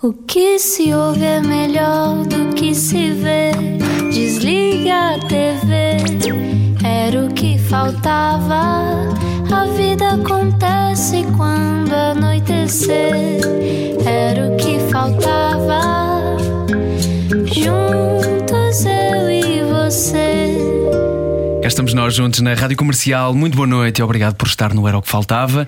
O que se ouve é melhor do que se vê. Desliga a TV, era o que faltava. A vida acontece quando anoitecer, era o que faltava. Juntos eu e você. Cá estamos nós juntos na Rádio Comercial. Muito boa noite e obrigado por estar no Era o que Faltava.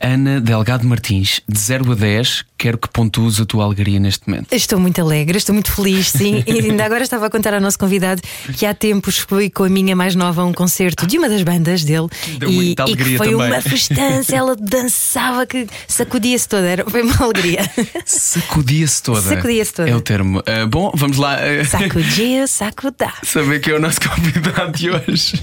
Ana Delgado Martins, de 0 a 10, quero que pontues a tua alegria neste momento. Estou muito alegre, estou muito feliz, sim. E ainda agora estava a contar ao nosso convidado que há tempos fui com a minha mais nova a um concerto de uma das bandas dele e, muita e que foi também. uma festança. Ela dançava que sacudia-se toda, era, foi uma alegria. Sacudia-se toda. Sacudia-se toda. É o termo. Ah, bom, vamos lá Sacudia, sacudá. saber quem é o nosso convidado de hoje.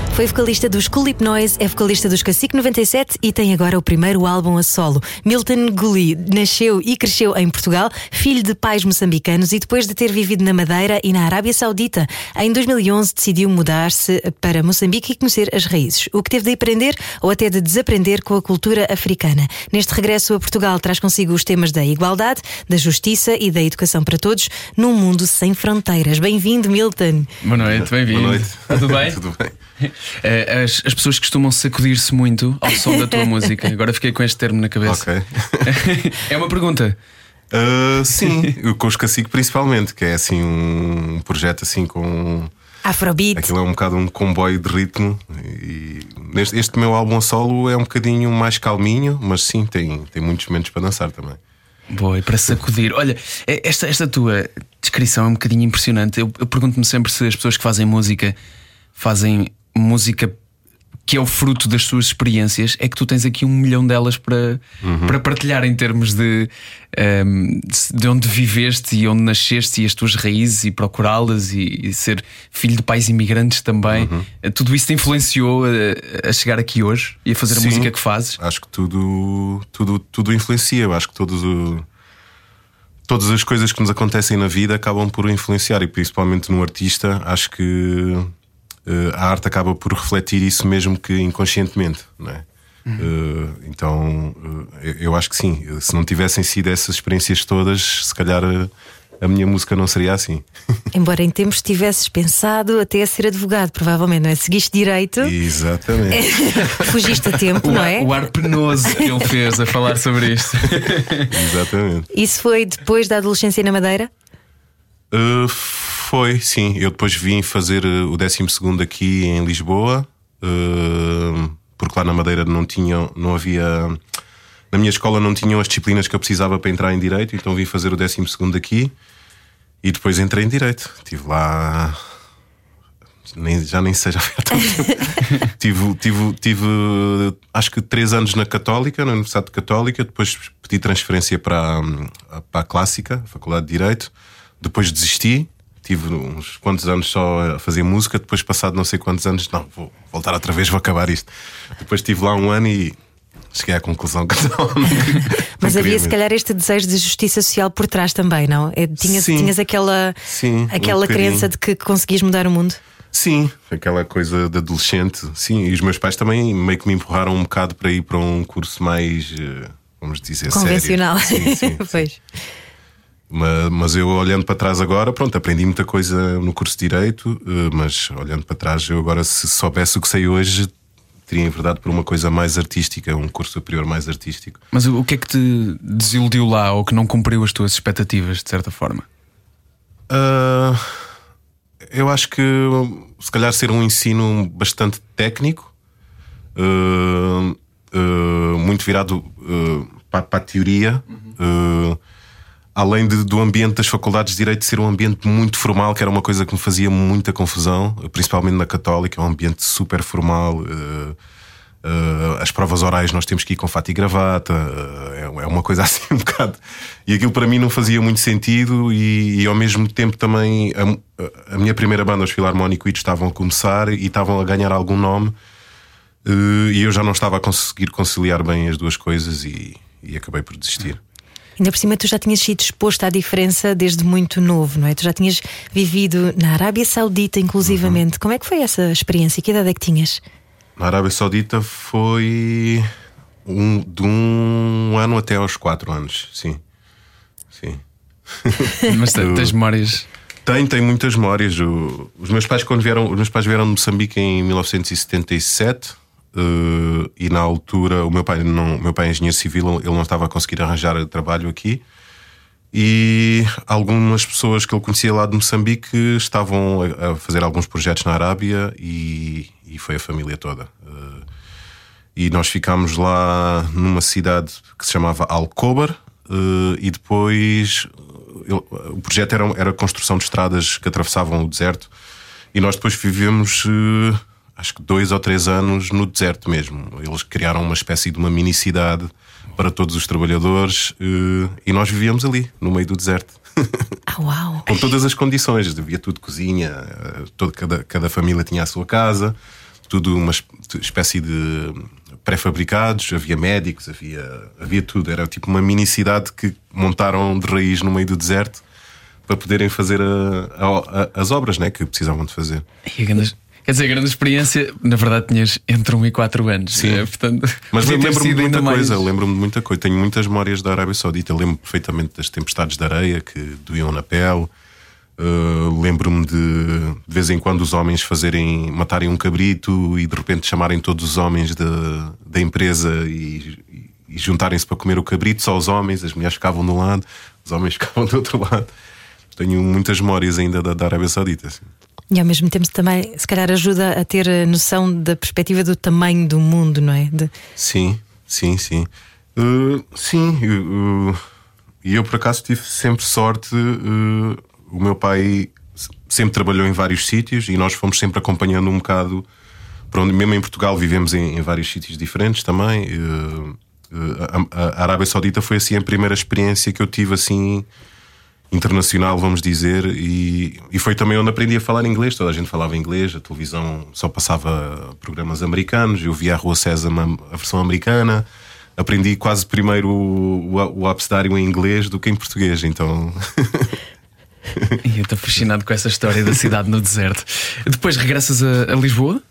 Foi vocalista dos Culip Noise, é vocalista dos Cacique 97 e tem agora o primeiro álbum a solo. Milton Gulli nasceu e cresceu em Portugal, filho de pais moçambicanos e depois de ter vivido na Madeira e na Arábia Saudita, em 2011 decidiu mudar-se para Moçambique e conhecer as raízes, o que teve de aprender ou até de desaprender com a cultura africana. Neste regresso a Portugal traz consigo os temas da igualdade, da justiça e da educação para todos num mundo sem fronteiras. Bem-vindo, Milton. Boa noite, bem-vindo. Boa noite. Tudo bem? Tudo bem. Ah, as, as pessoas costumam sacudir-se muito ao som da tua música. Agora fiquei com este termo na cabeça. Ok. é uma pergunta. Uh, sim, com os Cacique principalmente, que é assim um projeto assim com. Afrobeat. Aquilo é um bocado um comboio de ritmo. E neste, este meu álbum solo é um bocadinho mais calminho, mas sim, tem, tem muitos momentos para dançar também. Boa, e para sacudir. Olha, é- esta, esta tua descrição é um bocadinho impressionante. Eu, eu pergunto-me sempre se as pessoas que fazem música fazem música que é o fruto das suas experiências. É que tu tens aqui um milhão delas para, para partilhar em termos de, ehm, de onde viveste e onde nasceste e as tuas raízes e procurá-las e, e ser filho de pais imigrantes também. Tudo isso te influenciou a, a chegar aqui hoje e a fazer a Sim. música que fazes? Acho que tudo, tudo, tudo influencia. Eu acho que todos o- todas as coisas que nos acontecem na vida acabam por influenciar, e principalmente no artista, acho que eh, a arte acaba por refletir isso mesmo que inconscientemente, não é? Eh, então eh, eu eu acho que sim. Se não tivessem sido essas experiências todas, se calhar eh, a minha música não seria assim. Embora em tempos tivesses pensado até a ser advogado, provavelmente, não é? Seguiste direito, Exatamente. fugiste a tempo, O não é? o ar penoso que ele fez a falar sobre isto. Exatamente. Isso foi depois da adolescência na Madeira? Uh, foi, sim. Eu depois vim fazer uh, o 12 aqui em Lisboa, uh, porque lá na Madeira não tinham, não havia. Na minha escola não tinham as disciplinas que eu precisava para entrar em Direito, então vim fazer o 12 aqui e depois entrei em Direito. Estive lá. Nem, já nem sei, já foi há tanto tempo. tive, tive, tive, acho que três anos na Católica, na Universidade Católica, depois pedi transferência para, para a Clássica, a Faculdade de Direito, depois desisti, tive uns quantos anos só a fazer música, depois passado não sei quantos anos, não, vou voltar outra vez, vou acabar isto. Depois estive lá um ano e cheguei à conclusão que não. não Mas havia se calhar este desejo de justiça social por trás também, não? É, tinhas, Sim. tinhas aquela, Sim, um aquela bocadinho. crença de que conseguias mudar o mundo? Sim, aquela coisa de adolescente. Sim, e os meus pais também meio que me empurraram um bocado para ir para um curso mais, eh, vamos dizer, Convencional. sério. Sim, sim. pois. Ma- Mas eu olhando para trás agora, pronto, aprendi muita coisa no curso de Direito, eh, mas olhando para trás, eu agora, se soubesse o que sei hoje, teria enverdado por uma coisa mais artística, um curso superior mais artístico. Mas o que é que te desiludiu lá ou que não cumpriu as tuas expectativas, de certa forma? Ah, eu acho que se calhar ser um ensino bastante técnico, ah, ah, muito virado para, para a teoria. ah, Além de- do ambiente das faculdades de Direito ser um ambiente muito formal, que era uma coisa que me fazia muita confusão, principalmente na Católica, é um ambiente super formal. ah, ah, as provas orais nós temos que ir com fato e gravata, ah, é, é uma coisa assim um bocado. E aquilo para mim não fazia muito sentido, e, e ao mesmo tempo também a, a minha primeira banda, os Filarmónicos, estavam a começar e estavam a ganhar algum nome, e eu já não estava a conseguir conciliar bem as duas coisas e, e acabei por desistir. Ainda por cima, tu já tinhas sido exposto à diferença desde muito novo, não é? Tu já tinhas vivido na Arábia Saudita, inclusivamente. Como é que foi essa experiência? Que idade é que tinhas? na Arábia Saudita foi um, de um ano até aos quatro anos, sim. Sim. Mas te- tens memórias. Tenho, tenho muitas memórias. O- os meus pais, quando vieram, os meus pais vieram de Moçambique em 1977. Eh, e na altura o meu pai não, meu pai é engenheiro civil, ele não estava a conseguir arranjar trabalho aqui. E algumas pessoas que ele conhecia lá de Moçambique estavam a, a fazer alguns projetos na Arábia e, e foi a família toda. Eh, e nós ficámos lá numa cidade que se chamava Alcobar eh, e depois ele- o projeto era, era a construção de estradas que atravessavam o deserto e nós depois vivemos acho que dois ou três anos no deserto mesmo. Eles criaram uma espécie de uma mini cidade para todos os trabalhadores eh, e nós vivíamos ali, no meio do deserto. Ah, uau! com todas as condições, havia tudo cozinha, eh, todo, cada, cada família tinha a sua casa, tudo uma es- espécie de pré-fabricados, havia médicos, havia, havia tudo. Era tipo uma mini cidade que montaram de raiz no meio do deserto para poderem fazer a- a- a- as obras né, que precisavam de fazer. E a grande- Quer dizer, grande experiência, na verdade, tinhas entre 1 e 4 anos. Sim. Eh, portanto, Mas lembro-me de muita ainda mais- coisa, lembro-me de muita coisa. Tenho muitas memórias da Arábia Saudita. Lembro perfeitamente das tempestades de areia que doíam na pele. Uh, lembro-me de de vez em quando os homens fazerem matarem um cabrito e de repente chamarem todos os homens da, da empresa e, e- e juntarem-se para comer o cabrito, só os homens, as mulheres ficavam de um lado, os homens ficavam do outro lado. Tenho muitas memórias ainda da, da Arábia Saudita. assim. E ao mesmo tempo também, se calhar, ajuda a ter a noção da perspectiva do tamanho do mundo, não é? De- Sim, sim, sim. Uh, sim, uh, e eu por acaso tive sempre sorte. uh, o meu pai se- sempre trabalhou em vários sítios e nós fomos sempre acompanhando um bocado. Para onde, mesmo em Portugal vivemos em, em vários sítios diferentes também. a, a Arábia Saudita foi assim a primeira experiência que eu tive assim internacional, vamos dizer, e, e foi também onde aprendi a falar inglês. Toda a gente falava inglês, a televisão só passava programas americanos, eu via a Rua Sésamo, a versão americana. Aprendi quase primeiro o, o, o abecedário em inglês do que em português, então. E eu estou fascinado com essa história da cidade no deserto. Depois regressas a, a Lisboa?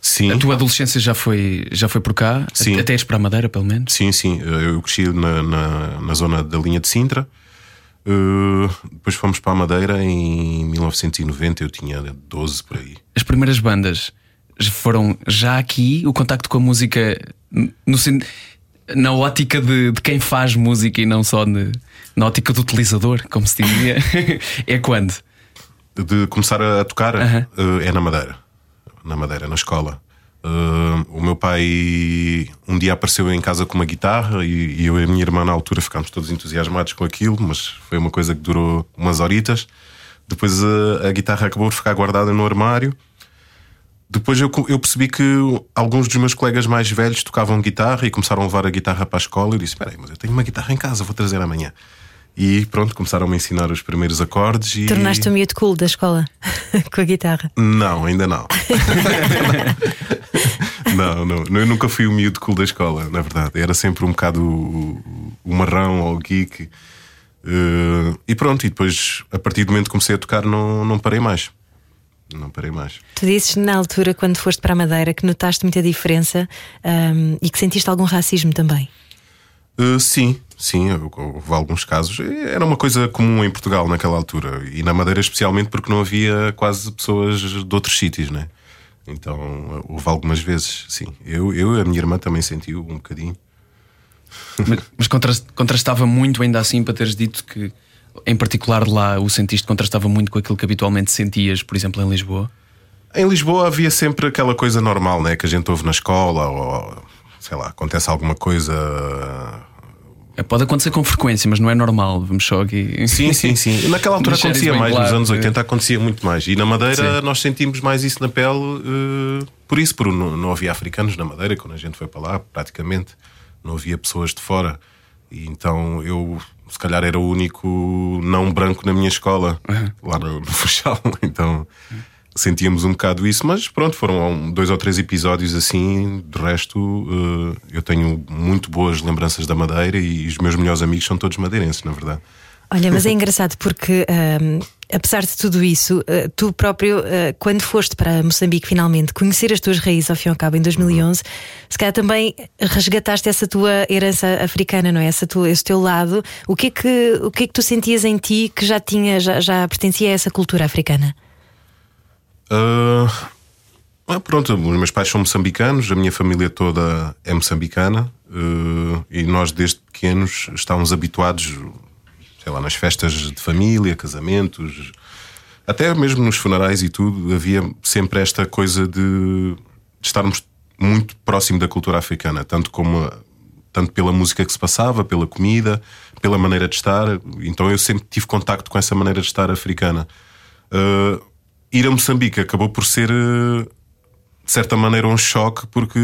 Sim. A tua adolescência já foi, já foi por cá? Sim. Até ires para a Madeira, pelo menos? Sim, sim. Eu cresci na, na, na zona da linha de Sintra. Uh, depois fomos para a Madeira em 1990, eu tinha 12 por aí. As primeiras bandas foram já aqui, o contacto com a música no, na ótica de, de quem faz música e não só ne- na ótica do utilizador, como se dizia. é quando? de começar a tocar Aham. eh, é na Madeira. Na Madeira, na escola. Eh, o meu pai um dia apareceu em casa com uma guitarra e, e eu e a minha irmã na altura ficámos todos entusiasmados com aquilo, mas foi uma coisa que durou umas horitas. Depois eh, a guitarra acabou por ficar guardada no armário. Depois eu, eu percebi que alguns dos meus colegas mais velhos tocavam guitarra e começaram a levar a guitarra para a escola. Eu disse: Espera aí, mas eu tenho uma guitarra em casa, vou trazer amanhã. E pronto, começaram a me ensinar os primeiros acordes. E... Tornaste o miúdo cool da escola com a guitarra. Não, ainda não. não, não. Eu nunca fui o miúdo cool da escola, na verdade. Era sempre um bocado o, o marrão ou o geek. Eh, e pronto, e depois, a partir do momento que comecei a tocar, não, não parei mais. Não parei mais. Tu disses na altura, quando foste para a Madeira, que notaste muita diferença hum, e que sentiste algum racismo também. Eh, sim, sim, houve alguns casos. Era uma coisa comum em Portugal naquela altura. E na Madeira, especialmente, porque não havia quase pessoas de outros sítios, né? Então, houve algumas vezes, sim. Eu, eu e a minha irmã também sentiu um bocadinho. Mas, mas contras- contrastava muito, ainda assim, para teres dito que, em particular lá, o sentiste contrastava muito com aquilo que habitualmente sentias, por exemplo, em Lisboa. Em Lisboa havia sempre aquela coisa normal, né? Que a gente ouve na escola, ou sei lá, acontece alguma coisa. É, Pode acontecer com frequência, mas não é normal. Vamos só aqui. Sim, sim, sim. Naquela altura Deixar acontecia mais, claro, nos anos é. 80 acontecia muito mais. E na Madeira Sim. nós sentimos mais isso na pele, eh, por isso, por não, não havia africanos na Madeira quando a gente foi para lá, praticamente. Não havia pessoas de fora. E então eu, se calhar, era o único não branco na minha escola, lá no, no Funchal. Então sentíamos um bocado isso, mas pronto, foram dois ou três episódios assim. De resto, eh, eu tenho muito boas lembranças da Madeira e os meus melhores amigos são todos madeirenses, na verdade. Olha, mas é engraçado porque. ahm, Apesar de tudo isso, ah, tu próprio, ah, quando foste para Moçambique finalmente, conhecer as tuas raízes ao fim e ao cabo em 2011, se calhar também resgataste essa tua herança africana, não é? Essa tua, esse teu lado. O que, é que, o que é que tu sentias em ti que já tinha, já, já pertencia a essa cultura africana? Ah, pronto, os meus pais são moçambicanos, a minha família toda é moçambicana ah, e nós desde pequenos estávamos habituados, sei lá, nas festas de família, casamentos, até mesmo nos funerais e tudo, havia sempre esta coisa de, de estarmos muito próximo da cultura africana, tanto como tanto pela música que se passava, pela comida, pela maneira de estar. Então eu sempre tive contacto com essa maneira de estar africana. Ah, ir a Moçambique acabou por ser, eh, de certa maneira, um choque porque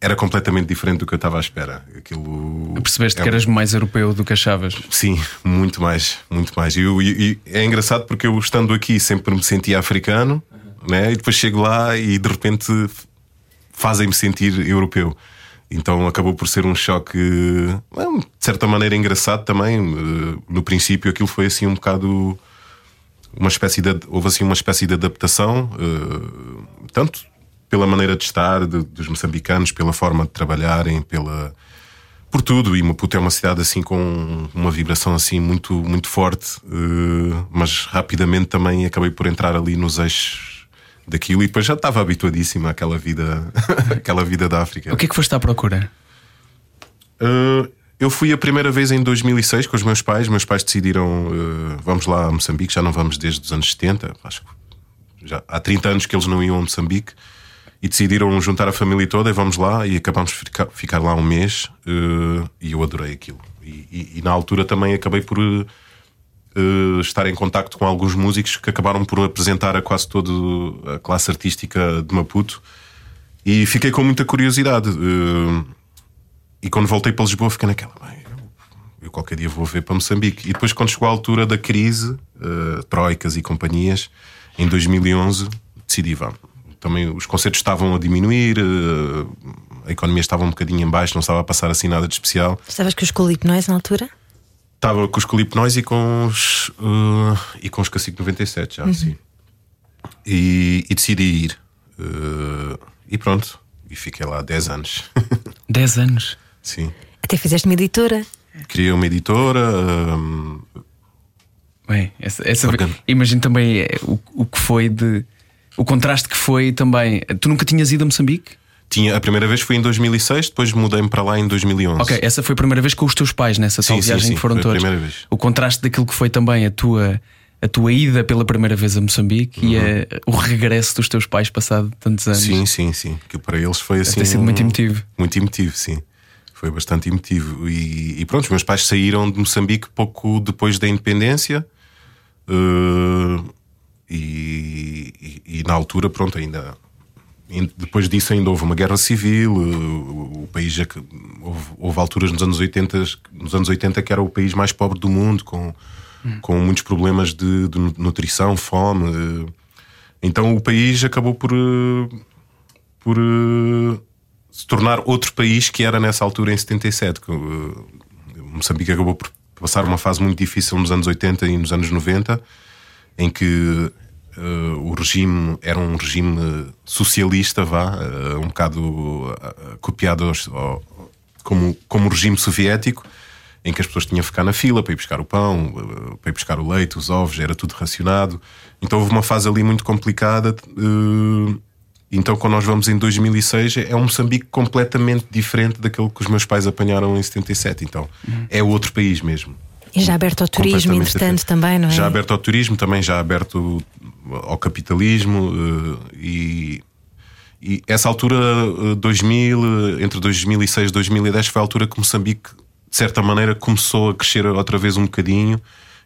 era completamente diferente do que eu estava à espera. Aquilo Percebeste é que eras mais europeu do que achavas? Sim, muito mais, muito mais. E, eu- e- e é engraçado porque eu estando aqui sempre me sentia africano, né? E depois chego lá e de repente fazem-me sentir europeu. Então acabou por ser um choque, eh, de certa maneira, engraçado também. Eh, No princípio, aquilo foi assim um bocado uma espécie de houve assim uma espécie de adaptação, eh, tanto pela maneira de estar de- dos moçambicanos, pela forma de trabalharem, pela por tudo. E Maputo é uma cidade assim com uma vibração assim muito muito forte, eh, mas rapidamente também acabei por entrar ali nos eixos daquilo e depois já estava habituadíssimo àquela vida, aquela vida da África. O que é que foste à procura? Uh, eu fui a primeira vez em 2006 com os meus pais. Meus pais decidiram, uh, vamos lá a Moçambique, já não vamos desde os anos 70, acho que já há 30 anos que eles não iam a Moçambique. E decidiram juntar a família toda e vamos lá. E acabámos de ficar, ficar lá um mês uh, e eu adorei aquilo. E, e- e na altura também acabei por uh, estar em contacto com alguns músicos que acabaram por apresentar a quase toda a classe artística de Maputo. E fiquei com muita curiosidade. Uh, e quando voltei para Lisboa, fiquei naquela. "Bem, eu- qualquer dia vou ver para Moçambique. E depois, quando chegou a altura da crise, eh, troicas e companhias, em 2011, decidi, vá. Também os concertos estavam a diminuir, eh, a economia estava um bocadinho em baixo, não estava a passar assim nada de especial. Estavas com os colipnóis na altura? Estava com os Colipnóis e com os. eh, e com os Cacique 97, já, sim. E, e decidi ir. Eh, e pronto. E fiquei lá 10 anos. 10 anos. Sim. Até fizeste uma editora. Criei uma editora. hum, Bem, essa, essa imagino também é, o, o que foi de. O contraste que foi também. Tu nunca tinhas ido a Moçambique? tinha, a primeira vez foi em 2006, depois mudei-me para lá em 2011. Ok, essa foi a primeira vez com os teus pais nessa Sim, tal sim, viagem sim, que foram foi a todos. primeira vez. O contraste daquilo que foi também a tua, a tua ida pela primeira vez a Moçambique e a- o regresso dos teus pais passado tantos anos. Sim, sim, sim. Que para eles foi assim. ter sido muito emotivo. Muito emotivo, sim. Foi bastante emotivo. E, e pronto, os meus pais saíram de Moçambique pouco depois da independência. eh, e, e- e na altura, pronto, ainda. Depois disso ainda houve uma guerra civil, eh, o, país já que- houve, houve alturas nos anos 80, nos anos 80 que era o país mais pobre do mundo, com, com muitos problemas de, de nutrição, fome. eh. Então o país acabou por, por se tornar outro país que era nessa altura em 77. que, eh, Moçambique acabou por passar uma fase muito difícil nos anos 80 e nos anos 90, em que eh, o regime era um regime socialista, vá, eh, um bocado copiado aos- ao- como, como o regime soviético, em que as pessoas tinham que ficar na fila para ir buscar o pão, para ir buscar o leite, os ovos, era tudo racionado. Então houve uma fase ali muito complicada. eh, Então, quando nós vamos em 2006, é um Moçambique completamente diferente daquele que os meus pais apanharam em 77. Então, é outro país mesmo. E já aberto ao turismo, entretanto, também, não é? Já aberto ao turismo, também já aberto ao capitalismo eh, e, e essa altura, eh, 2000, eh, entre 2006 e 2010, foi a altura que Moçambique, de certa maneira, começou a crescer outra vez um bocadinho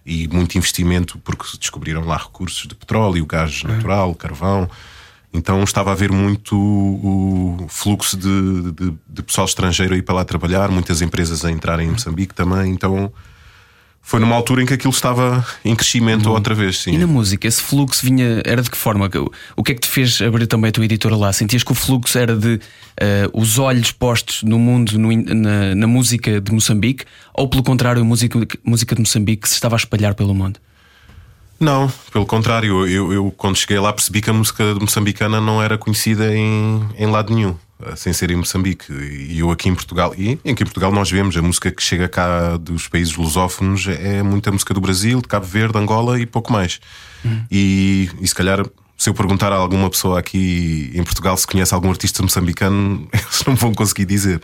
e muito investimento, porque se descobriram lá recursos de petróleo, gás natural, carvão. Então estava a haver muito o fluxo de, de, de pessoal estrangeiro a ir para lá trabalhar, muitas empresas a entrarem em Moçambique também. Então foi numa altura em que aquilo estava em crescimento outra vez. Sim. E na música, esse fluxo vinha, era de que forma? O que é que te fez abrir também a tua editora lá? Sentias que o fluxo era de uh, os olhos postos no mundo, no, na, na, música de Moçambique, ou pelo contrário, a música, música de Moçambique se estava a espalhar pelo mundo? Não, pelo contrário, eu, eu quando cheguei lá percebi que a música moçambicana não era conhecida em, em lado nenhum. Eh, sem ser em Moçambique. E eu aqui em Portugal, e aqui em Portugal nós vemos a música que chega cá dos países lusófonos é muita música do Brasil, de Cabo Verde, Angola e pouco mais. Hum. E, e se calhar se eu perguntar a alguma pessoa aqui em Portugal se conhece algum artista moçambicano, eles não vão conseguir dizer.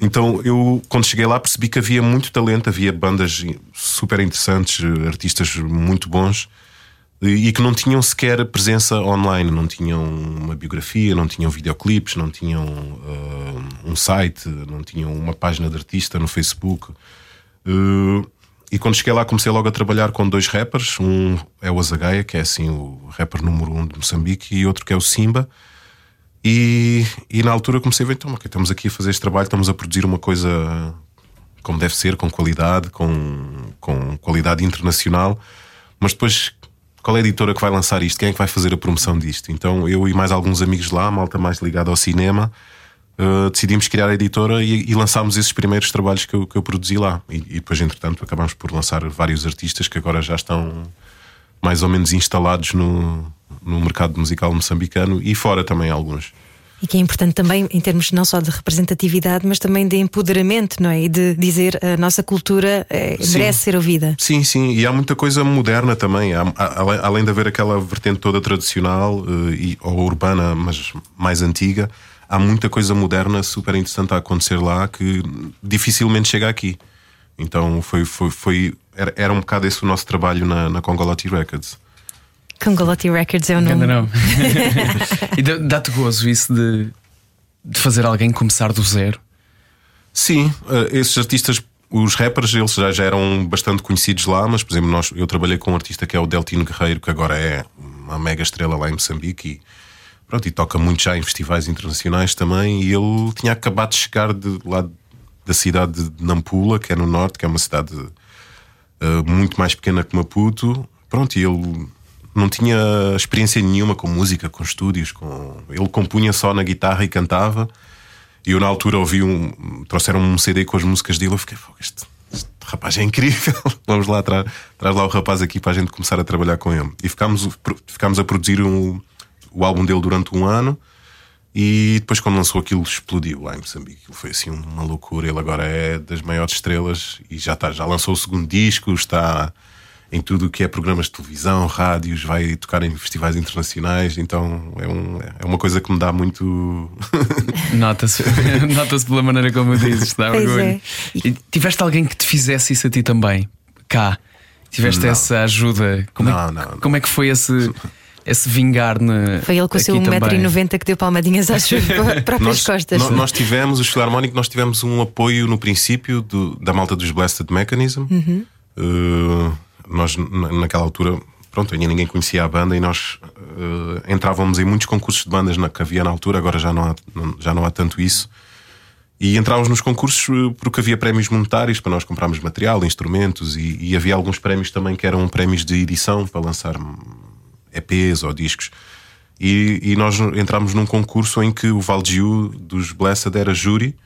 Então eu, quando cheguei lá, percebi que havia muito talento, havia bandas super interessantes, artistas muito bons e que não tinham sequer presença online, não tinham uma biografia, não tinham videoclipes, não tinham uh, um site, não tinham uma página de artista no Facebook. Uh, e quando cheguei lá, comecei logo a trabalhar com dois rappers. Um é o Azagaia, que é assim o rapper número um de Moçambique, e outro que é o Simba. E, e na altura comecei a ver, então, okay, estamos aqui a fazer este trabalho, estamos a produzir uma coisa como deve ser, com qualidade, com, com qualidade internacional. Mas depois qual é a editora que vai lançar isto? Quem é que vai fazer a promoção disto? Então eu e mais alguns amigos lá, malta mais ligada ao cinema, uh, decidimos criar a editora e, e, lançámos esses primeiros trabalhos que eu, que eu produzi lá. E, e, depois, entretanto, acabámos por lançar vários artistas que agora já estão mais ou menos instalados no, no mercado musical moçambicano e fora também alguns. E que é importante também em termos não só de representatividade, mas também de empoderamento, não é? E de dizer a nossa cultura é, merece ser ouvida. Sim, sim, e há muita coisa moderna também. Há, há, além de haver aquela vertente toda tradicional uh, e, ou urbana, mas mais antiga, há muita coisa moderna super interessante a acontecer lá que dificilmente chega aqui. Então foi, foi, foi era, era um bocado esse o nosso trabalho na, na Congolati Records. Congolati Records é o nome. Ainda não. e dá-te gozo isso de, de fazer alguém começar do zero? Sim, uh, esses artistas, os rappers, eles já, já eram bastante conhecidos lá, mas por exemplo, nós, eu trabalhei com um artista que é o Deltino Guerreiro, que agora é uma mega estrela lá em Moçambique e, pronto, e toca muito já em festivais internacionais também. E ele tinha acabado de chegar de, lá da cidade de Nampula, que é no norte, que é uma cidade uh, muito mais pequena que Maputo. Pronto, e ele não tinha experiência nenhuma com música, com estúdios, com... ele compunha só na guitarra e cantava. E eu na altura ouvi um. trouxeram um CD com as músicas dele, eu fiquei, este, este rapaz é incrível. Vamos lá, tra traz lá o rapaz aqui para a gente começar a trabalhar com ele. E ficámos, ficámos a produzir um, o álbum dele durante um ano. E depois, quando lançou aquilo, explodiu lá em Moçambique. Foi assim uma loucura. Ele agora é das maiores estrelas e já está, já lançou o segundo disco, está em tudo o que é programas de televisão, rádios, vai tocar em festivais internacionais, então é, um, é uma coisa que me dá muito. Nota-se nota pela maneira como dizes, dá orgulho. É. E tiveste alguém que te fizesse isso a ti também? Cá? Tiveste não. essa ajuda? Como, não, é, não, como é que foi esse. esse vingar na. Foi ele com o seu 1,90m que deu palmadinhas às suas próprias nós, costas. Nós, nós tivemos, os Filarmónicos, nós tivemos um apoio no princípio do, da malta dos Blasted Mechanism. Uhum. Uh, nós, naquela altura, pronto, ainda ninguém conhecia a banda e nós uh, entrávamos em muitos concursos de bandas na, que havia na altura, agora já não há, já não há tanto isso. E entrávamos nos concursos eh, porque havia prémios monetários para nós comprarmos material, instrumentos e, e, havia alguns prémios também que eram prémios de edição para lançar EPs ou discos. E, e nós entramos num concurso em que o Valdiu dos Blessed era júri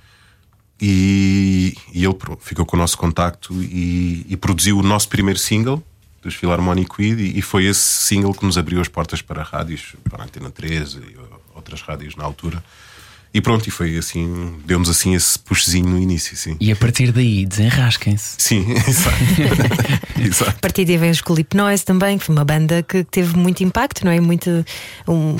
e, e ele ficou com o nosso contacto e, e, produziu o nosso primeiro single dos Philharmonic Weed e, e foi esse single que nos abriu as portas para rádios, para a Antena 13 e outras rádios na altura. E pronto, e foi assim, deu-nos assim esse puxezinho no início, sim. E a partir daí desenrasquem-se. Sim, exato. exato. A partir daí veio os Culip Noise também, que foi uma banda que teve muito impacto, não é? Muito, um,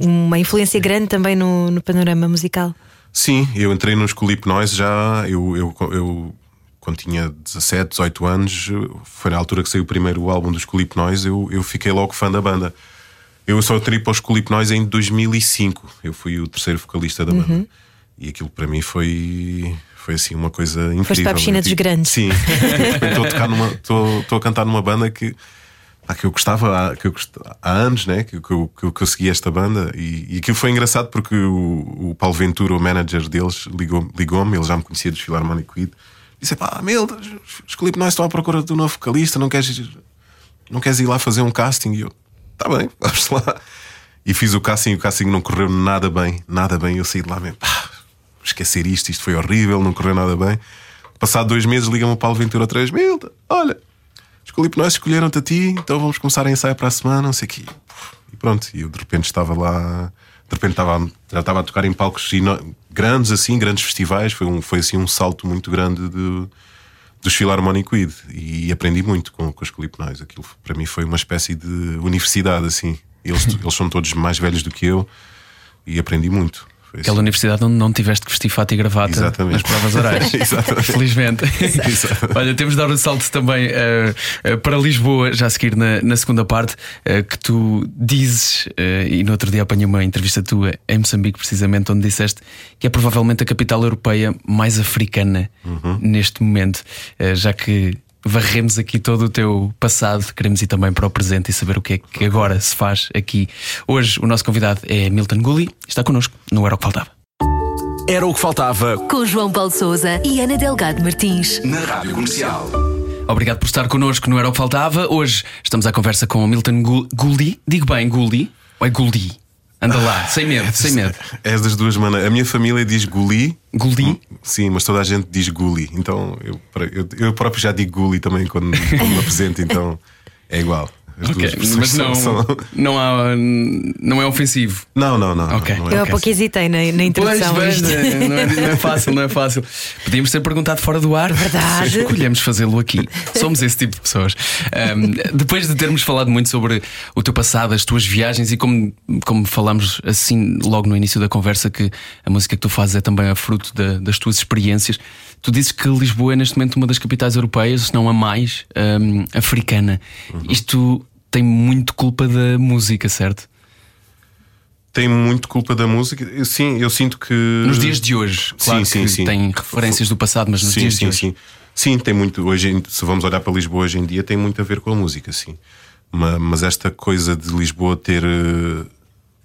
uma influência grande também no, no panorama musical. Sim, eu entrei nos Noise já. Eu, eu, eu, quando tinha 17, 18 anos, foi na altura que saiu o primeiro álbum dos Noise, eu, eu fiquei logo fã da banda. Eu só entrei para os Noise em 2005. Eu fui o terceiro vocalista da banda. Uhum. E aquilo para mim foi, foi assim uma coisa incrível. Foste para a piscina dos grandes. Sim. Estou a, a cantar numa banda que ah, que eu gostava que eu gostava, há anos, né? Que, que, que, que eu segui esta banda e, e aquilo foi engraçado porque o, o Paulo Ventura, o manager deles, ligou-me, ligou ele já me conhecia dos Philharmonic Weed, Disse: pá, Milton, os Clip Nós estão à procura do novo vocalista, não queres, não queres ir lá fazer um casting? E eu, tá bem, vamos lá. E fiz o casting e o casting não correu nada bem, nada bem. Eu saí de lá mesmo, pá, esquecer isto, isto foi horrível, não correu nada bem. Passado dois meses, liga-me o Paulo Ventura outra vez: Milton, olha, os Nós escolheram-te a ti, então vamos começar a ensaiar para a semana, não sei o quê. E pronto, e eu de repente estava lá, de repente estava, já estava a tocar em palcos grandes, assim, grandes festivais. Foi, um, foi assim um salto muito grande de, dos Philharmonic Weed e aprendi muito com, com os Noise. Aquilo para mim foi uma espécie de universidade, assim. Eles, eles são todos mais velhos do que eu e aprendi muito. Aquela universidade onde não tiveste que vestir fato e gravata Exatamente. nas provas orais. Exatamente. Felizmente. Olha, temos de dar o salto também eh, eh, para Lisboa, já a seguir na, na segunda parte, eh, que tu dizes, e no outro dia apanhei uma entrevista tua em Moçambique, precisamente, onde disseste que é provavelmente a capital europeia mais africana Uhum. neste momento, já que. Varremos aqui todo o teu passado, queremos ir também para o presente e saber o que é que agora se faz aqui. Hoje o nosso convidado é Milton Gulli, está connosco no Era o que Faltava. Era o que faltava Com João Paulo Souza e Ana Delgado Martins. na Rádio Comercial. Obrigado por estar connosco no Era o que Faltava. Hoje estamos à conversa com o Milton Gu- Gulli. Digo bem, Gulli ou é Gulli? Anda lá, sem medo, sem medo. É das duas maneiras. A minha família diz Guli. Gulli? Sim, mas toda a gente diz Guli. Então eu, eu, eu próprio já digo Guli também quando, quando me apresento, então é igual. As Ok, duas mas não, são- não, há, não é ofensivo. Não, não, não. Ok. não Eu é. há pouco hesitei na, na introdução. a Pois, bem, não, é, não é fácil, não é fácil. Podíamos ter perguntado fora do ar. Verdade. Escolhemos fazê-lo aqui. Somos esse tipo de pessoas. Ahm, depois de termos falado muito sobre o teu passado, as tuas viagens e como, como falamos assim logo no início da conversa, que a música que tu fazes é também a fruto da- das tuas experiências. Tu dizes que Lisboa é neste momento uma das capitais europeias, se não a mais, ahm, africana. Isto tem muito culpa da música, certo? Tem muito culpa da música. Sim, eu sinto que. Nos dias de hoje, claro Sim, sim, que sim. tem referências do passado, mas nos sim, dias sim, de hoje. sim. Sim, tem muito. Hoje, se vamos olhar para Lisboa hoje em dia, tem muito a ver com a música, sim. Ma- Mas, esta coisa de Lisboa ter eh,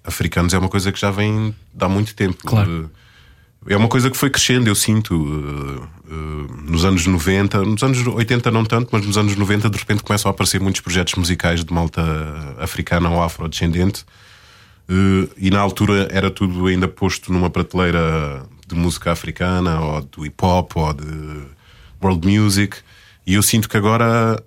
africanos é uma coisa que já vem de há muito tempo. Claro. Eh, É uma coisa que foi crescendo, eu sinto. eh, eh, nos anos 90, nos anos 80 não tanto, mas nos anos 90 de repente começam a aparecer muitos projetos musicais de malta africana ou afrodescendente. Eh, e na altura era tudo ainda posto numa prateleira de música africana ou do hip hop ou de world music. E eu sinto que agora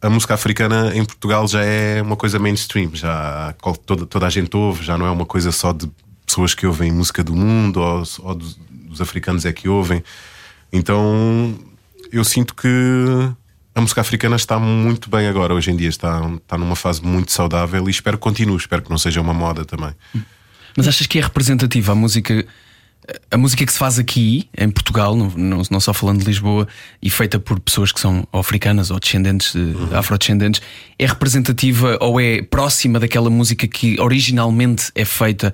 a música africana em Portugal já é uma coisa mainstream, já toda, toda a gente ouve, já não é uma coisa só de pessoas que ouvem música do mundo ou, ou dos, dos africanos é que ouvem. Então eu sinto que a música africana está muito bem agora, hoje em dia, está, está numa fase muito saudável e espero que continue, espero que não seja uma moda também. Mas achas que é representativa a música, a música que se faz aqui em Portugal, não, não, não só falando de Lisboa, e feita por pessoas que são africanas ou descendentes, de, afrodescendentes, é representativa ou é próxima daquela música que originalmente é feita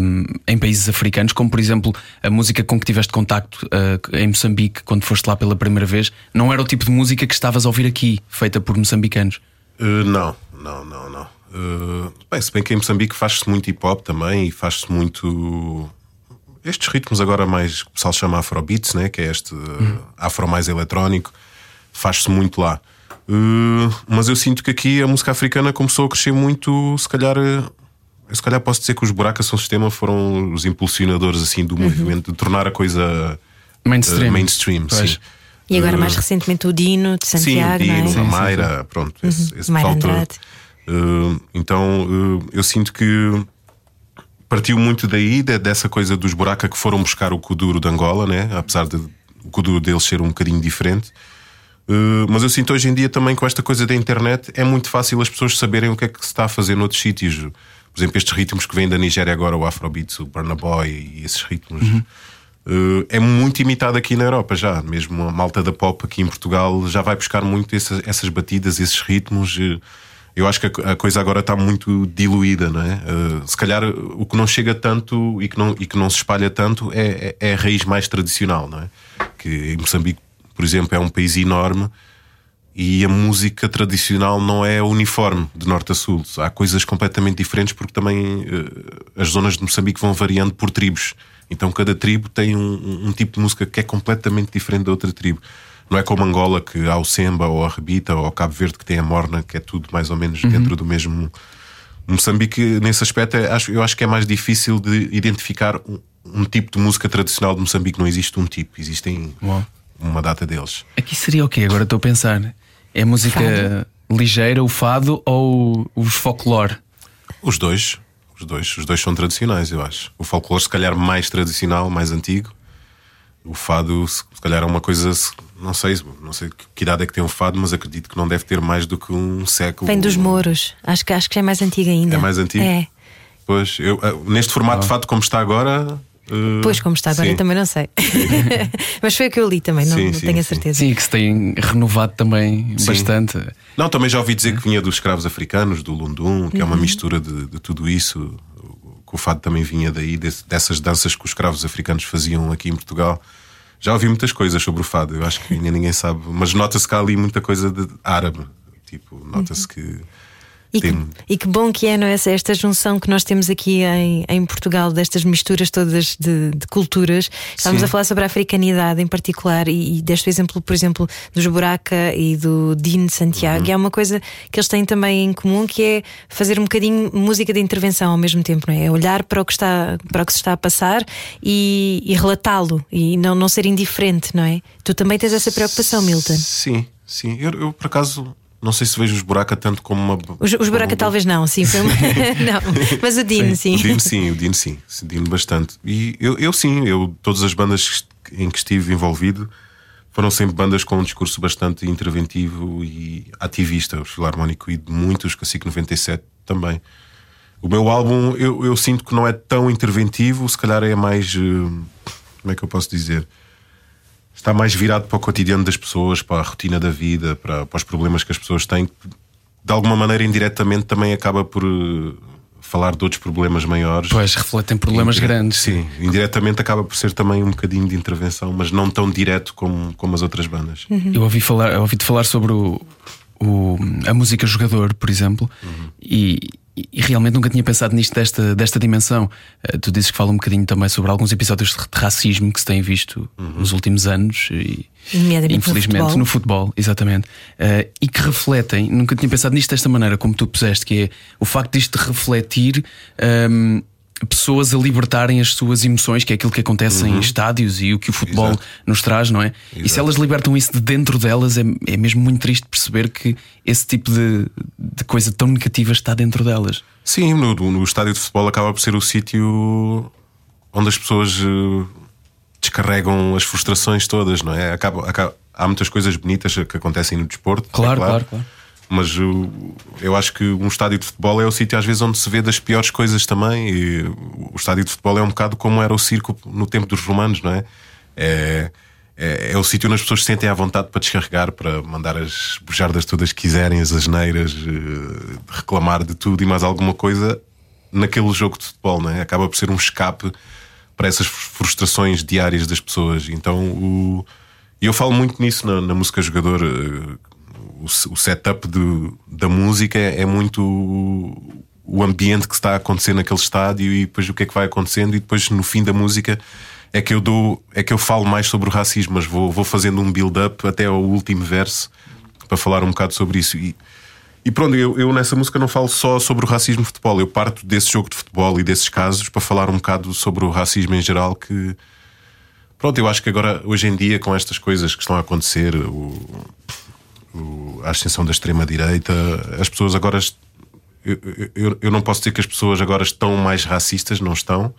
hum, em países africanos, como por exemplo a música com que tiveste contacto uh, em Moçambique quando foste lá pela primeira vez, não era o tipo de música que estavas a ouvir aqui, feita por moçambicanos. Uh, não, não, não, não. Uh, bem, se bem que em Moçambique faz-se muito hip hop também e faz-se muito. Estes ritmos agora mais que o pessoal chama afrobeats, né? que é este uh, afro mais eletrónico, faz-se muito lá. Uh, mas eu sinto que aqui a música africana começou a crescer muito, se calhar. uh, eu se calhar posso dizer que os Buracas São Sistema foram os impulsionadores assim do movimento, de tornar a coisa Mainstream. uh, mainstream Pois. sim. E agora, mais recentemente, o Dino de Sim, Santiago, o Dino, é? a Mayra, pronto, esse, esse Mayra. Uh, então uh, eu sinto que partiu muito daí, de- dessa coisa dos buraca que foram buscar o Kuduro de Angola, né? apesar de o Kuduro deles ser um bocadinho diferente. Uh, mas eu sinto hoje em dia também com esta coisa da internet é muito fácil as pessoas saberem o que é que se está a fazer noutros sítios. Por exemplo, estes ritmos que vêm da Nigéria agora, o Afrobeats, o Burna Boy e esses ritmos. Uh, é muito imitado aqui na Europa já. Mesmo a malta da pop aqui em Portugal já vai buscar muito essa- essas batidas, esses ritmos. Uh, Eu acho que a, a coisa agora está muito diluída, não é? Uh, se calhar uh, o que não chega tanto e que não, e que não se espalha tanto é, é, é a raiz mais tradicional, não é? Que em Moçambique, por exemplo, é um país enorme e a música tradicional não é uniforme de norte a sul. Há coisas completamente diferentes porque também eh, as zonas de Moçambique vão variando por tribos. Então cada tribo tem um- um tipo de música que é completamente diferente da outra tribo. Não é como Angola que há o Semba ou a Rebita ou Cabo Verde que tem a Morna, que é tudo mais ou menos dentro do mesmo. Moçambique, nesse aspecto, é- acho- eu acho que é mais difícil de identificar um, um tipo de música tradicional de Moçambique. Não existe um tipo, existem Uau. uma data deles. Aqui seria o quê? Agora estou a pensar. É música ligeira, o fado ou os folclore? Os dois, os dois, os dois são tradicionais, eu acho. O folclore, se calhar, mais tradicional, mais antigo. O fado, se se calhar, é uma coisa, não sei, não sei que- que idade é que tem o fado, mas acredito que não deve ter mais do que um século. Vem dos mouros. Acho que, acho que é mais antiga ainda. É mais antigo? É. Pois, eu, ah, neste formato de fado como está agora. ah, Pois, como está agora, sim. eu também não sei. Mas foi o que eu li também, não, Sim, não sim, tenho a sim. certeza. Sim, que se tem renovado também Sim. bastante. Não, também já ouvi dizer que vinha dos escravos africanos, do Lundum, que é uma Uhum. mistura de, de tudo isso. Que o fado também vinha daí, desse- dessas danças que os escravos africanos faziam aqui em Portugal. Já ouvi muitas coisas sobre o fado, eu acho que ainda ninguém sabe, mas nota-se que há ali muita coisa de árabe. Tipo, nota-se Uhum. que. E que, e que bom que é, não é? Esta junção que nós temos aqui em, em Portugal, destas misturas todas de, de culturas. Estávamos Sim. a falar sobre a africanidade em particular e, e deste exemplo, por exemplo, dos Buraca e do Dino Santiago. Uhum. E há uma coisa que eles têm também em comum que é fazer um bocadinho música de intervenção ao mesmo tempo, não é? É olhar para o que, está, para o que se está a passar e, e relatá-lo e não, não ser indiferente, não é? Tu também tens essa preocupação, Milton. Sim, sim. Eu, eu, por acaso, não sei se vejo os buraca tanto como uma. Os, os Buraca talvez não, sim. Foi uma... não, mas o Dino, sim. O Dino sim, o Dino sim, o Dino bastante. E eu, eu sim, eu, todas as bandas em que estive envolvido foram sempre bandas com um discurso bastante interventivo e ativista. O Filarmónico e de muitos, Cacique 97 também. O meu álbum eu, eu sinto que não é tão interventivo, se calhar é mais. eh, Como é que eu posso dizer? Está mais virado para o cotidiano das pessoas, para a rotina da vida, para, para os problemas que as pessoas têm. que, De alguma maneira, indiretamente, também acaba por eh, falar de outros problemas maiores. Pois refletem problemas Indire- grandes. Sim, indiretamente acaba por ser também um bocadinho de intervenção, mas não tão direto como, como as outras bandas. Eu ouvi falar, eu ouvi-te falar sobre o, o- a música jogador, por exemplo, e, e realmente nunca tinha pensado nisto desta, desta dimensão. Eh, tu dizes que fala um bocadinho também sobre alguns episódios de racismo que se têm visto nos últimos anos e Nomeadamente no infelizmente futebol. no futebol, exatamente, Eh, e que refletem, nunca tinha pensado nisto desta maneira, como tu puseste, que é o facto disto de refletir. ehm, Pessoas a libertarem as suas emoções, que é aquilo que acontece em estádios e o que o futebol Uhum. Exato. nos traz, não é? E se Exato. elas libertam isso de dentro delas, é, é mesmo muito triste perceber que esse tipo de, de coisa tão negativa está dentro delas. Sim, no, no estádio de futebol acaba por ser o sítio onde as pessoas eh, descarregam as frustrações todas, não é? Acaba, acaba- há muitas coisas bonitas que acontecem no desporto, é Claro, claro, claro. Mas eu acho que um estádio de futebol é o sítio às vezes onde se vê das piores coisas também. E o estádio de futebol é um bocado como era o circo no tempo dos romanos, não é? É, é, é o sítio onde as pessoas se sentem à vontade para descarregar, para mandar as bujardas todas que quiserem, as asneiras, eh, reclamar de tudo e mais alguma coisa naquele jogo de futebol, não é? Acaba por ser um escape para essas frustrações diárias das pessoas. Então, o... e eu falo muito nisso na, na música jogador. O, setup do- da música é muito o- ambiente que está a acontecer naquele estádio e depois o que é que vai acontecendo, e depois no fim da música é que eu dou, é que eu falo mais sobre o racismo, mas vou, vou fazendo um build-up até ao último verso para falar um bocado sobre isso. E, e pronto, eu, eu nessa música não falo só sobre o racismo de futebol, eu parto desse jogo de futebol e desses casos para falar um bocado sobre o racismo em geral que pronto, eu acho que agora hoje em dia com estas coisas que estão a acontecer, o- a ascensão da extrema direita, as pessoas agora eu, eu, eu não posso dizer que as pessoas agora estão mais racistas, não estão.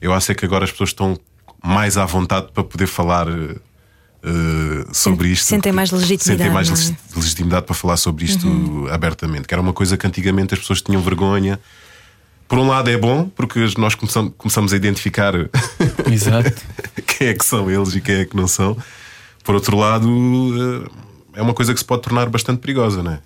Eu acho é que agora as pessoas estão mais à vontade para poder falar eh, sobre isto. sentem mais legitimidade, Sentem mais é? legi- legitimidade para falar sobre isto abertamente. Que era uma coisa que antigamente as pessoas tinham vergonha. Por um lado é bom, porque nós começamos, começamos a identificar Exato. quem é que são eles e quem é que não são. Por outro lado, eh, é uma coisa que se pode tornar bastante perigosa, né?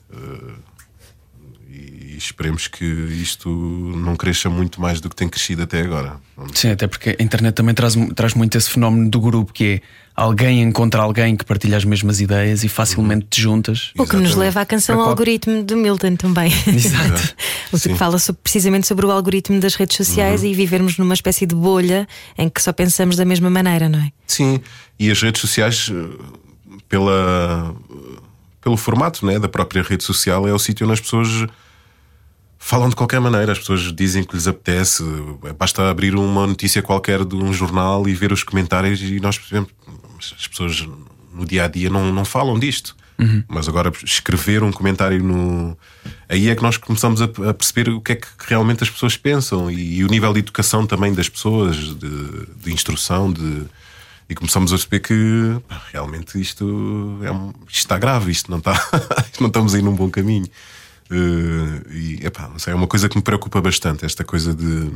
E esperemos que isto não cresça muito mais do que tem crescido até agora. Vamos- Sim, até porque a internet também traz, traz muito esse fenómeno do grupo que é alguém encontra alguém que partilha as mesmas ideias e facilmente te juntas. O que nos leva à canção qual- Algoritmo de Milton também. Exato. o que fala sobre- precisamente sobre o algoritmo das redes sociais Uhum. e vivermos numa espécie de bolha em que só pensamos da mesma maneira, não é? Sim, e as redes sociais, eh, pela, pelo formato né, da própria rede social, é o sítio onde as pessoas falam de qualquer maneira. As pessoas dizem que lhes apetece. Basta abrir uma notícia qualquer de um jornal e ver os comentários, e nós percebemos. As pessoas no dia a dia não, não falam disto. Mas agora escrever um comentário no. Aí é que nós começamos a, a perceber o que é que realmente as pessoas pensam e, o nível de educação também das pessoas, de, de instrução, de. E começamos a perceber que realmente isto, é um- isto está grave, isto não, está, isto não estamos aí num bom caminho. Eh, e epá, sei, é uma coisa que me preocupa bastante, esta coisa de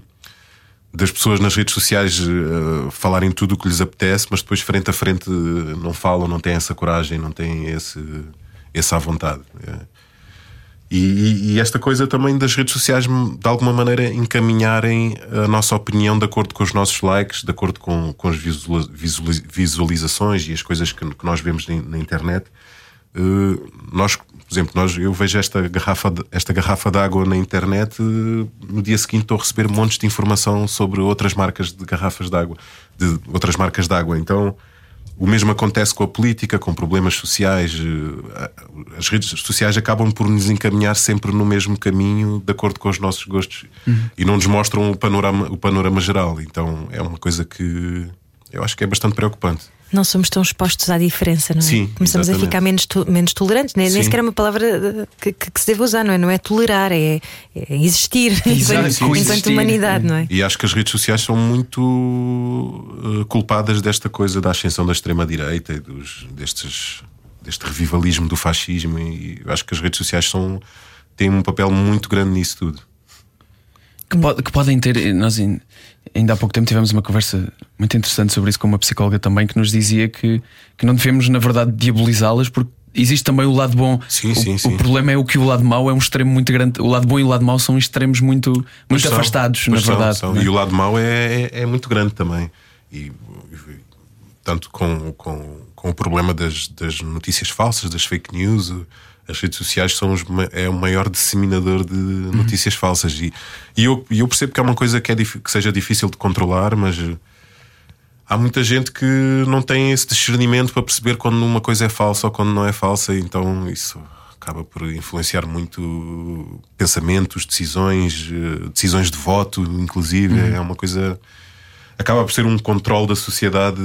das pessoas nas redes sociais eh, falarem tudo o que lhes apetece, mas depois frente a frente eh, não falam, não têm essa coragem, não têm esse, essa vontade. E, e- e esta coisa também das redes sociais, de alguma maneira, encaminharem a nossa opinião de acordo com os nossos likes, de acordo com, com as visualiza- visualiza- visualizações e as coisas que, que nós vemos na, internet. Eh, nós, por exemplo, nós, eu vejo esta garrafa, de- esta garrafa de água na internet, eh, no dia seguinte estou a receber montes de informação sobre outras marcas de garrafas de água, de outras marcas de água. Então, o mesmo acontece com a política, com problemas sociais. eh, As redes sociais acabam por nos encaminhar sempre no mesmo caminho, de acordo com os nossos gostos, e não nos mostram o panorama, o panorama geral. Então é uma coisa que eu acho que é bastante preocupante. Não somos tão expostos à diferença, não é? Sim, Começamos a exatamente. ficar menos, to- menos tolerantes. Nem, nem Sim. sequer é uma palavra eh, que, que- que se deve usar, não é? Não é tolerar, é, é existir Exato, enquanto, coexistir. enquanto humanidade, não é? E acho que as redes sociais são muito eh, culpadas desta coisa da ascensão da extrema-direita e dos, destes, deste revivalismo do fascismo. E acho que as redes sociais são, têm um papel muito grande nisso tudo. que, pode- que podem ter. Nós ain- ainda há pouco tempo tivemos uma conversa muito interessante sobre isso com uma psicóloga também que nos dizia que, que não devemos, na verdade, diabolizá-las porque existe também o lado bom. Sim, o, sim, o sim. problema é o que o lado mau é um extremo muito grande. O lado bom e o lado mau são extremos muito, muito Pois são, afastados, pois na são, verdade. são. não é? E o lado mau é, é, é muito grande também. E, e- tanto com, com, com o problema das, das notícias falsas, das fake news, as redes sociais são os é o maior disseminador de notícias falsas. E, e eu, eu percebo que é uma coisa que, é, que seja difícil de controlar, mas eh, há muita gente que não tem esse discernimento para perceber quando uma coisa é falsa ou quando não é falsa, então isso acaba por influenciar muito pensamentos, decisões, eh, decisões de voto, inclusive. É uma coisa. Acaba por ser um controle da sociedade,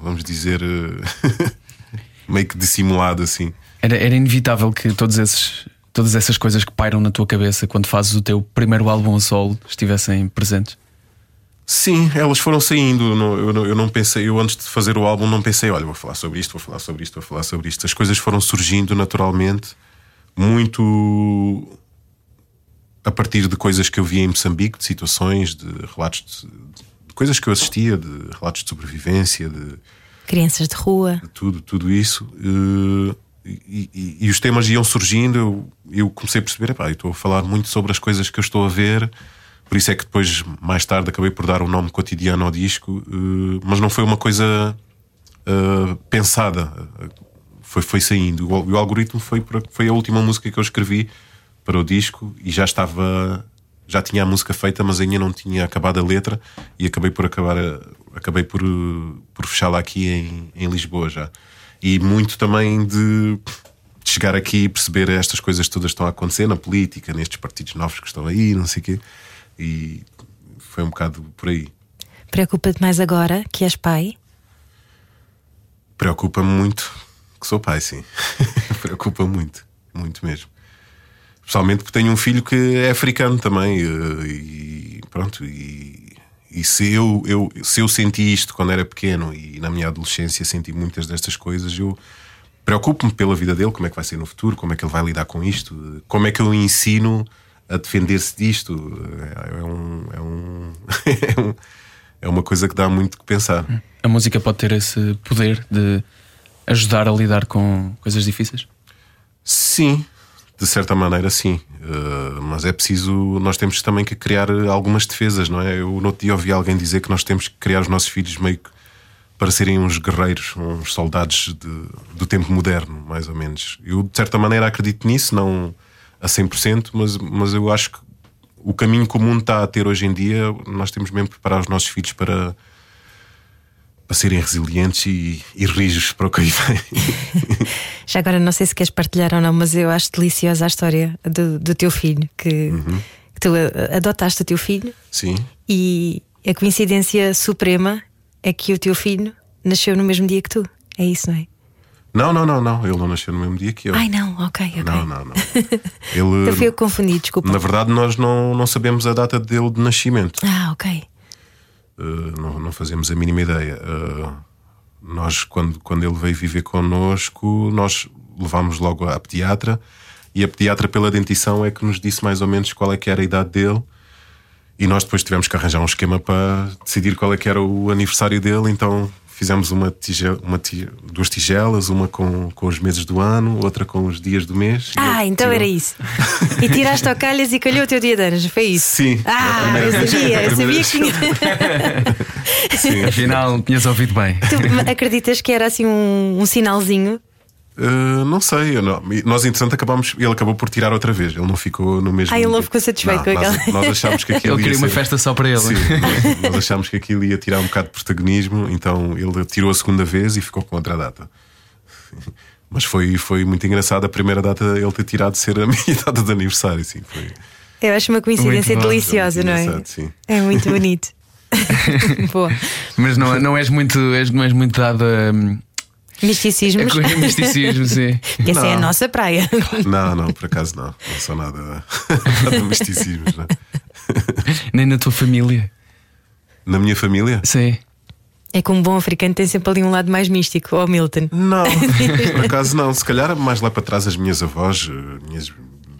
vamos dizer, eh, meio que dissimulado assim. Era, era inevitável que todos esses, todas essas coisas que pairam na tua cabeça quando fazes o teu primeiro álbum a solo estivessem presentes. Sim, elas foram saindo. Eu não, eu não, eu não pensei, eu antes de fazer o álbum, não pensei, olha, vou falar sobre isto, vou falar sobre isto, vou falar sobre isto. As coisas foram surgindo naturalmente, muito a partir de coisas que eu via em Moçambique, de situações, de relatos de, de coisas que eu assistia, de relatos de sobrevivência, de, Crianças de rua. de tudo, tudo isso. eh, E, e- e os temas iam surgindo, eu, eu comecei a perceber, epá, eu estou a falar muito sobre as coisas que eu estou a ver, por isso é que depois, mais tarde, acabei por dar um nome cotidiano ao disco, eh, mas não foi uma coisa eh, pensada, foi, foi saindo. O, o algoritmo foi, foi a última música que eu escrevi para o disco e já estava. Já tinha a música feita, mas ainda não tinha acabado a letra e acabei por acabar acabei por, eh, por fechá-la aqui em, em Lisboa já. E muito também de, de chegar aqui e perceber estas coisas todas que estão a acontecer na política, nestes partidos novos que estão aí, não sei o quê. E foi um bocado por aí. Preocupa-te mais agora que és pai? Preocupa-me muito que sou pai, sim. Preocupa muito, muito mesmo. Especialmente porque tenho um filho que é africano também. eh, E pronto, e, e se, eu, eu, se eu senti isto quando era pequeno e na minha adolescência senti muitas destas coisas, eu preocupo-me pela vida dele, como é que vai ser no futuro, como é que ele vai lidar com isto, como é que eu ensino a defender-se disto. É, é um, é, um, é um- é uma coisa que dá muito que pensar. A música pode ter esse poder de ajudar a lidar com coisas difíceis? Sim, de certa maneira, sim. Uh, mas é preciso, nós temos também que criar algumas defesas, não é? Eu no outro dia ouvi alguém dizer que nós temos que criar os nossos filhos meio que para serem uns guerreiros, uns soldados de- do tempo moderno, mais ou menos. Eu, de certa maneira, acredito nisso, não a 100%, mas, mas eu acho que o caminho mundo está a ter hoje em dia, nós temos mesmo que preparar os nossos filhos para, para serem resilientes e, e rijos para o que aí vem. Já agora não sei se queres partilhar ou não, mas eu acho deliciosa a história do, do teu filho, que, Uhum. que tu adotaste o teu filho Sim, e a coincidência suprema é que o teu filho nasceu no mesmo dia que tu. É isso, não é? Não, não, não, não. Ele não nasceu no mesmo dia que eu. Ai não, ok, ok. Não, não, não. Ele, Eu fui eu que confundi, desculpa. na verdade, nós não, não sabemos a data dele de nascimento. Ah, ok. Uh, não, não fazemos a mínima ideia. Uh, nós, quando, quando ele veio viver connosco, nós levámos logo à pediatra e a pediatra, pela dentição, é que nos disse mais ou menos qual é que era a idade dele. E nós depois tivemos que arranjar um esquema para decidir qual é que era o aniversário dele. Então fizemos uma tigela, uma ti- duas tigelas, uma com, com os meses do ano, outra com os dias do mês. Ah, então tirou- era isso. E tiraste ao calhas e calhou o teu dia de anos, foi isso? Sim. Ah, eu sabia, a eu sabia que tinha. Sim. Afinal, tinhas ouvido bem. Tu acreditas que era assim um, um sinalzinho? Uh, não sei, eu não- nós entretanto acabamos, ele acabou por tirar outra vez, ele não ficou no mesmo. Ah, ele não ficou satisfeito Não, com nós, aquela- nós achámos que aquilo Ele queria ia uma ser- festa só para ele. Sim, nós, nós achámos que aquilo ia tirar um bocado de protagonismo, então ele tirou a segunda vez e ficou com outra data. Mas foi, foi muito engraçado a primeira data ele ter tirado ser a minha data de aniversário. Sim, foi, Eu acho uma coincidência Muito deliciosa, não é? sim. É muito bonito. Boa. Mas não, não és muito, és, não és muito dado a, a Misticismos. coisa- misticismo, sim. Essa é a Não. nossa praia. Não, não, por acaso não. Não sou nada, nada de misticismos. Não. Nem na tua família. Na minha família? Sim. É que um bom africano tem sempre ali um lado mais místico, ó Milton. Não, por acaso não. Se calhar mais lá para trás as minhas avós, eh, minhas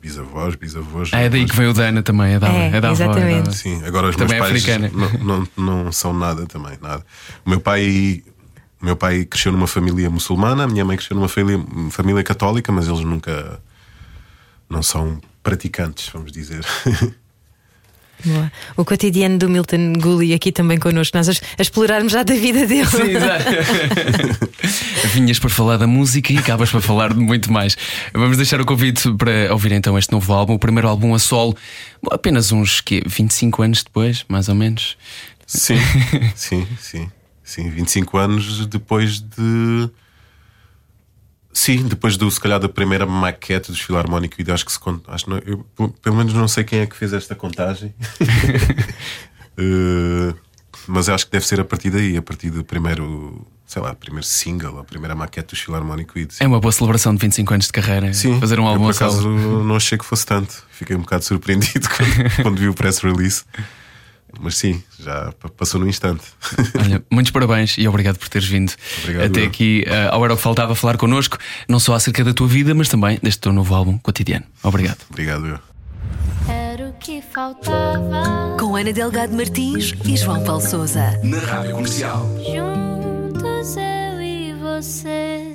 bisavós, bisavós. Ah, é daí avós. que veio o Dana também. É da, É, é da avó, é da exatamente. avó. Sim, agora os Também é meus pais africana. não, não, não são nada também, nada. O meu pai, o meu pai cresceu numa família muçulmana, a minha mãe cresceu numa família, família católica, mas eles nunca não são praticantes, vamos dizer. Boa. O cotidiano do Milton Gulli aqui também connosco, nós a, explorarmos já da vida dele. Sim, exato. Vinhas para falar da música e acabas para falar de muito mais. Vamos deixar o convite para ouvir então este novo álbum, o primeiro álbum a solo, apenas uns quê, 25 anos depois, mais ou menos. Sim, sim, sim. Sim, 25 anos depois de. Sim, depois do, se calhar, da primeira maquete dos Filarmónico e acho que se. Acho, não, eu, pelo- menos não sei quem é que fez esta contagem. Eh, mas acho que deve ser a partir daí, a partir do primeiro, sei lá, primeiro single, a primeira maquete dos Filarmónico É uma boa celebração de 25 anos de carreira. Sim, fazer um eu, álbum por a solo. acaso não achei que fosse tanto. Fiquei um bocado surpreendido quando, quando vi o press release. Mas sim, já pa- passou no instante. Olha, muitos parabéns e obrigado por teres vindo Obrigado, até aqui eh, ao Era o que Faltava falar connosco, não só acerca da tua vida, mas também deste teu novo álbum cotidiano. Obrigado. Obrigado, eu. Era o que faltava. Com Ana Delgado Martins e João Paulo Souza. Na Rádio Comercial. Juntos eu e você.